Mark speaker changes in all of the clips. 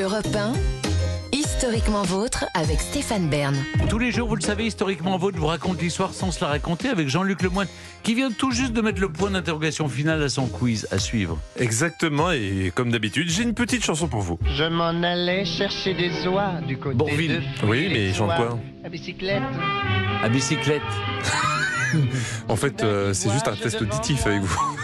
Speaker 1: Europe 1, historiquement vôtre avec Stéphane Bern.
Speaker 2: Tous les jours, vous le savez, historiquement vôtre vous raconte l'histoire sans se la raconter avec Jean-Luc Lemoyne, qui vient tout juste de mettre le point d'interrogation final à son quiz à suivre.
Speaker 3: Exactement, et comme d'habitude, j'ai une petite chanson pour vous.
Speaker 4: Je m'en allais chercher des oies du côté
Speaker 2: Bourvil.
Speaker 4: de
Speaker 3: Oui, mais il chante quoi
Speaker 4: À bicyclette.
Speaker 2: À bicyclette.
Speaker 3: En fait, euh, c'est juste un test auditif avec vous.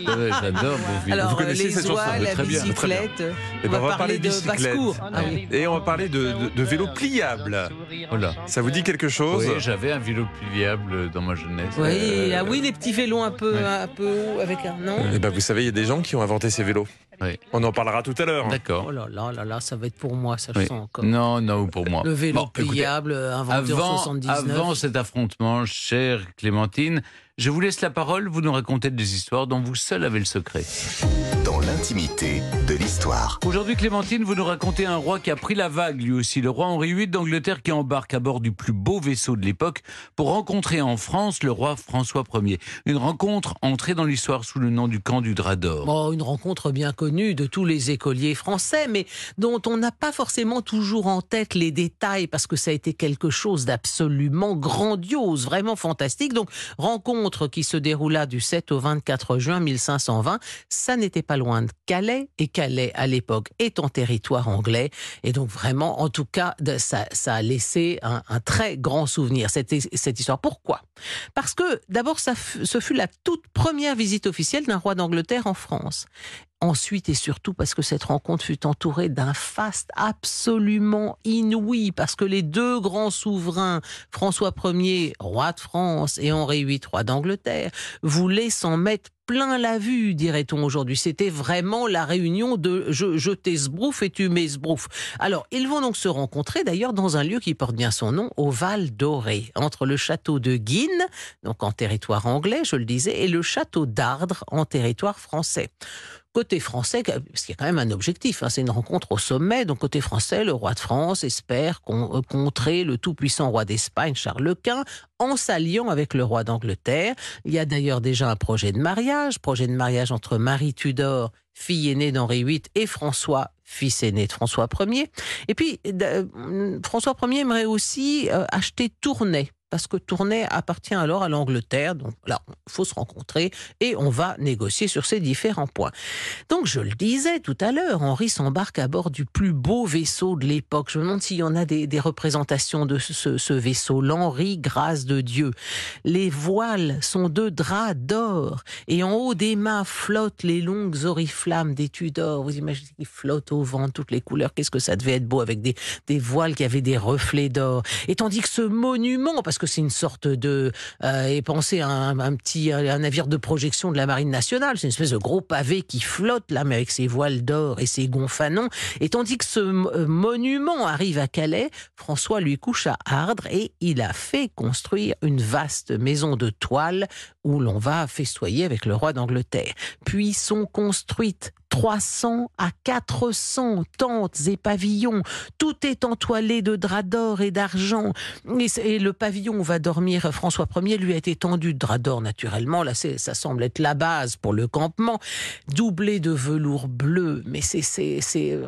Speaker 2: Ouais, J'adore Bourvil.
Speaker 5: Alors,
Speaker 3: Vous connaissez
Speaker 5: les
Speaker 3: cette chanson,
Speaker 5: oies,
Speaker 3: mais
Speaker 5: la
Speaker 3: très bien, très bien.
Speaker 5: bicyclette.
Speaker 3: Eh ben,
Speaker 5: on va parler de
Speaker 3: bicyclette.
Speaker 5: basse-cour. Ah oui.
Speaker 3: Et on va parler de, de, de vélo pliable.
Speaker 2: Oh là.
Speaker 3: Ça vous dit quelque chose
Speaker 2: Oui, j'avais un vélo pliable dans ma jeunesse.
Speaker 5: Oui,
Speaker 3: Euh,
Speaker 5: ah oui, les petits vélos un peu,
Speaker 2: ouais.
Speaker 5: un peu hauts avec un nom.
Speaker 3: Eh ben, vous savez, il y a des gens qui ont inventé ces vélos.
Speaker 2: Oui.
Speaker 3: On en parlera tout à l'heure.
Speaker 2: D'accord.
Speaker 5: Oh là là là là, ça va être pour moi, ça je
Speaker 2: Oui.
Speaker 5: sens comme
Speaker 2: Non, non, pour moi.
Speaker 5: le vélo
Speaker 2: Bon,
Speaker 5: pliable euh,
Speaker 2: Avant,
Speaker 5: 79.
Speaker 2: avant cet affrontement, chère Clémentine, je vous laisse la parole, vous nous racontez des histoires dont vous seul avez le secret.
Speaker 6: dans l'intimité de l'histoire.
Speaker 2: Aujourd'hui, Clémentine, vous nous racontez un roi qui a pris la vague, lui aussi, le roi Henri VIII d'Angleterre qui embarque à bord du plus beau vaisseau de l'époque pour rencontrer en France le roi François Ier. Une rencontre entrée dans l'histoire sous le nom du camp du Drap d'Or.
Speaker 5: Bon, une rencontre bien connue de tous les écoliers français, mais dont on n'a pas forcément toujours en tête les détails parce que ça a été quelque chose d'absolument grandiose, vraiment fantastique. Donc, rencontre qui se déroula du 7 au 24 juin 1520. Ça n'était pas loin de Calais, et Calais, à l'époque, est en territoire anglais. Et donc, vraiment, en tout cas, ça, a laissé un, très grand souvenir, cette, cette histoire. Pourquoi? Parce que, d'abord, ce fut la toute première visite officielle d'un roi d'Angleterre en France. Ensuite et surtout parce que cette rencontre fut entourée d'un faste absolument inouï, parce que les deux grands souverains, François Ier, roi de France, et Henri VIII, roi d'Angleterre, voulaient s'en mettre plein la vue, dirait-on aujourd'hui. C'était vraiment la réunion de je, je et tu m'es. Alors, ils vont donc se rencontrer d'ailleurs dans un lieu qui porte bien son nom, au Val d'Oré, entre le château de Guines, donc en territoire anglais, je le disais, et le château d'Ardres, en territoire français. Côté français, parce qu'il y a quand même un objectif, hein, c'est une rencontre au sommet. Donc côté français, le roi de France espère con- euh, contrer le tout-puissant roi d'Espagne, Charles Quint, en s'alliant avec le roi d'Angleterre. Il y a d'ailleurs déjà un projet de mariage, projet de mariage entre Marie Tudor, fille aînée d'Henri VIII, et François, fils aîné de François Ier. Et puis, euh, François Ier aimerait aussi euh, acheter Tournai, parce que Tournai appartient alors à l'Angleterre. Donc là, il faut se rencontrer et on va négocier sur ces différents points. Donc je le disais tout à l'heure, Henri s'embarque à bord du plus beau vaisseau de l'époque. Je me demande s'il y en a des, représentations de ce, ce vaisseau, l'Henri Grâce de Dieu. Les voiles sont de drap d'or et en haut des mâts flottent les longues oriflammes des Tudors. Vous imaginez qu'ils flottent au vent, toutes les couleurs. Qu'est-ce que ça devait être beau avec des, des voiles qui avaient des reflets d'or. Et tandis que ce monument, parce que c'est une sorte de, euh, et pensez à un, petit un navire de projection de la marine nationale, c'est une espèce de gros pavé qui flotte là, mais avec ses voiles d'or et ses gonfanons. Et tandis que ce euh, monument arrive à Calais, François lui couche à Ardres et il a fait construire une vaste maison de toile où l'on va festoyer avec le roi d'Angleterre. Puis sont construites 300 à 400 tentes et pavillons. Tout est entoilé de draps d'or et d'argent. Et, le pavillon où va dormir François Ier lui a été tendu de draps d'or naturellement. Là, ça semble être la base pour le campement, doublé de velours bleu. Mais c'est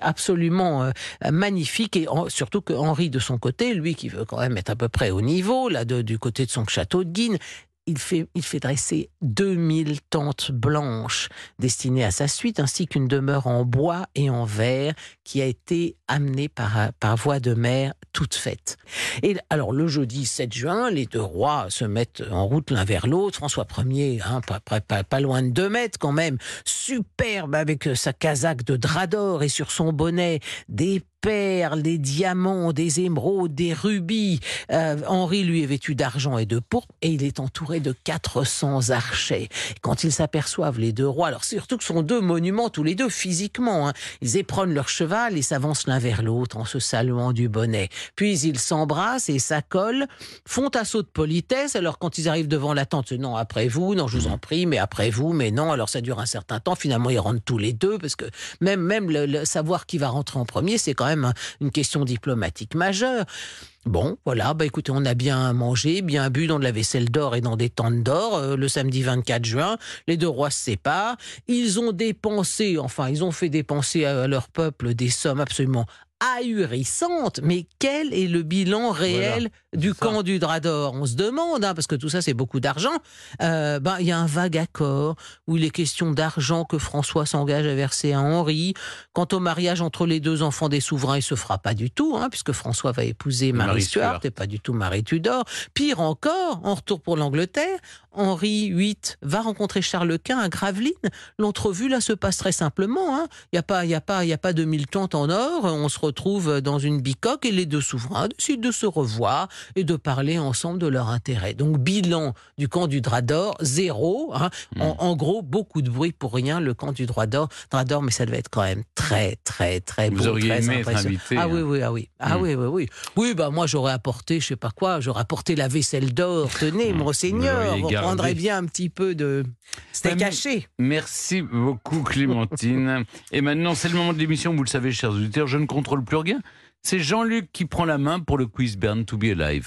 Speaker 5: absolument euh, magnifique et surtout que Henri de son côté, lui qui veut quand même être à peu près au niveau là du côté de son château de Guines, il fait, il fait dresser 2000 tentes blanches destinées à sa suite, ainsi qu'une demeure en bois et en verre qui a été amenée par, par voie de mer toute faite. Et alors, le jeudi 7 juin, les deux rois se mettent en route l'un vers l'autre. François Ier, hein, pas, pas, pas, loin de 2 mètres quand même, superbe avec sa casaque de drap d'or et sur son bonnet des perles, des diamants, des émeraudes, des rubis. Euh, Henri, lui, est vêtu d'argent et de pourpre et il est entouré de 400 archers. Quand ils s'aperçoivent, les deux rois, alors surtout que ce sont deux monuments, tous les deux, physiquement, hein, ils éprennent leur cheval et s'avancent l'un vers l'autre en se saluant du bonnet. Puis ils s'embrassent et s'accolent, font assaut de politesse. Alors quand ils arrivent devant la tente, non, après vous, non, je vous en prie, mais après vous, mais non. Alors ça dure un certain temps. Finalement, ils rentrent tous les deux parce que même, même le, savoir qui va rentrer en premier, c'est quand même une question diplomatique majeure. Bon, voilà, bah écoutez, on a bien mangé, bien bu dans de la vaisselle d'or et dans des tentes d'or euh, le samedi 24 juin. Les deux rois se séparent. Ils ont dépensé, enfin, ils ont fait dépenser à leur peuple des sommes absolument ahurissante. Mais quel est le bilan réel du camp du drap d'or? On se demande, hein, parce que tout ça c'est beaucoup d'argent. Euh, ben, il y a un vague accord où il est question d'argent que François s'engage à verser à Henri. Quant au mariage entre les deux enfants des souverains, il se fera pas du tout, hein, puisque François va épouser Marie,
Speaker 2: Marie
Speaker 5: Stuart,
Speaker 2: Stuart.
Speaker 5: et pas du tout Marie Tudor. Pire encore, en retour pour l'Angleterre, Henri VIII va rencontrer Charles Quint à Gravelines. L'entrevue là se passe très simplement. hein. Il n'y a pas, il y a pas, il y a pas de mille tentes en or. On se retrouve dans une bicoque et les deux souverains décident de se revoir et de parler ensemble de leur intérêt. Donc bilan du camp du drap d'or zéro. hein. En, en gros, beaucoup de bruit pour rien. Le camp du drap d'or, drap d'or, mais ça devait être quand même très, très, très
Speaker 2: Vous
Speaker 5: beau,
Speaker 2: auriez
Speaker 5: très
Speaker 2: aimé être invité,
Speaker 5: Ah
Speaker 2: hein.
Speaker 5: oui, oui, ah oui, ah
Speaker 2: Hmm.
Speaker 5: oui, oui, oui. Oui, bah moi j'aurais apporté, je sais pas quoi, j'aurais apporté la vaisselle d'or. Tenez, monseigneur, Prendrez bien un petit peu de. C'était caché.
Speaker 2: Merci beaucoup Clémentine. Et maintenant, c'est le moment de l'émission, vous le savez, chers auditeurs, je ne contrôle plus rien. C'est Jean-Luc qui prend la main pour le quiz Burn to be Alive.